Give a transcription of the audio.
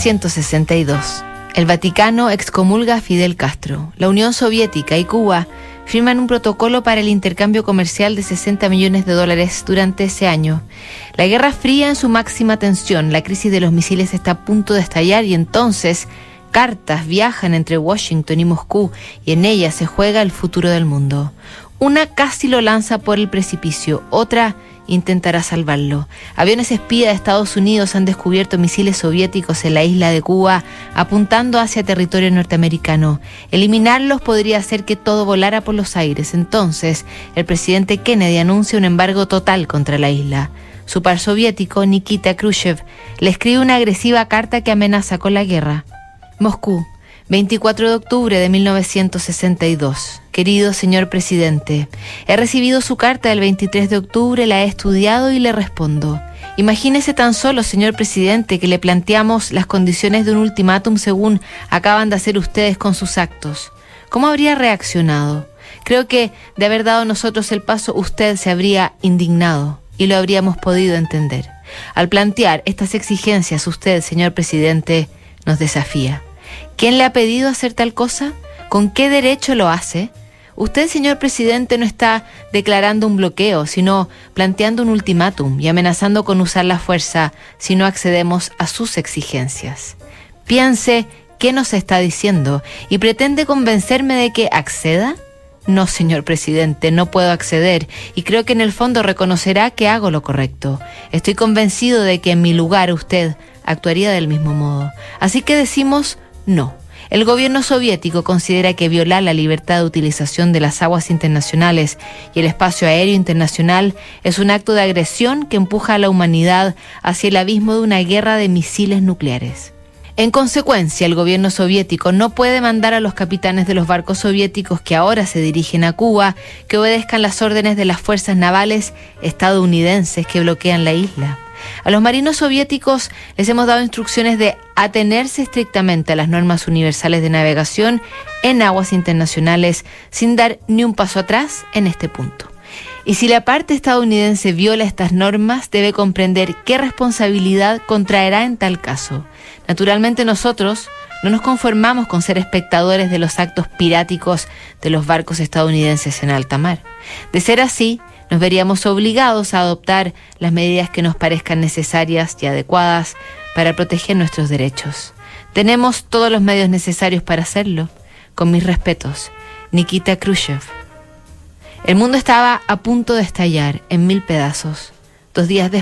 1962. El Vaticano excomulga a Fidel Castro. La Unión Soviética y Cuba firman un protocolo para el intercambio comercial de 60 millones de dólares durante ese año. La Guerra Fría en su máxima tensión, la crisis de los misiles está a punto de estallar y entonces cartas viajan entre Washington y Moscú y en ellas se juega el futuro del mundo. Una casi lo lanza por el precipicio, otra intentará salvarlo. Aviones espía de Estados Unidos han descubierto misiles soviéticos en la isla de Cuba apuntando hacia territorio norteamericano. Eliminarlos podría hacer que todo volara por los aires. Entonces, el presidente Kennedy anuncia un embargo total contra la isla. Su par soviético, Nikita Khrushchev, le escribe una agresiva carta que amenaza con la guerra. Moscú, 24 de octubre de 1962. Querido señor presidente, he recibido su carta del 23 de octubre, la he estudiado y le respondo. Imagínese tan solo, señor presidente, que le planteamos las condiciones de un ultimátum según acaban de hacer ustedes con sus actos. ¿Cómo habría reaccionado? Creo que de haber dado nosotros el paso, usted se habría indignado y lo habríamos podido entender. Al plantear estas exigencias, usted, señor presidente, nos desafía. ¿Quién le ha pedido hacer tal cosa? ¿Con qué derecho lo hace? Usted, señor presidente, no está declarando un bloqueo, sino planteando un ultimátum y amenazando con usar la fuerza si no accedemos a sus exigencias. Piense qué nos está diciendo y pretende convencerme de que acceda. No, señor presidente, no puedo acceder y creo que en el fondo reconocerá que hago lo correcto. Estoy convencido de que en mi lugar usted actuaría del mismo modo. Así que decimos no. El gobierno soviético considera que violar la libertad de utilización de las aguas internacionales y el espacio aéreo internacional es un acto de agresión que empuja a la humanidad hacia el abismo de una guerra de misiles nucleares. En consecuencia, el gobierno soviético no puede mandar a los capitanes de los barcos soviéticos que ahora se dirigen a Cuba que obedezcan las órdenes de las fuerzas navales estadounidenses que bloquean la isla. A los marinos soviéticos les hemos dado instrucciones de atenerse estrictamente a las normas universales de navegación en aguas internacionales sin dar ni un paso atrás en este punto. Y si la parte estadounidense viola estas normas, debe comprender qué responsabilidad contraerá en tal caso. Naturalmente nosotros no nos conformamos con ser espectadores de los actos piráticos de los barcos estadounidenses en alta mar. De ser así, nos veríamos obligados a adoptar las medidas que nos parezcan necesarias y adecuadas para proteger nuestros derechos. Tenemos todos los medios necesarios para hacerlo. Con mis respetos, Nikita Khrushchev. El mundo estaba a punto de estallar en mil pedazos. Dos días después,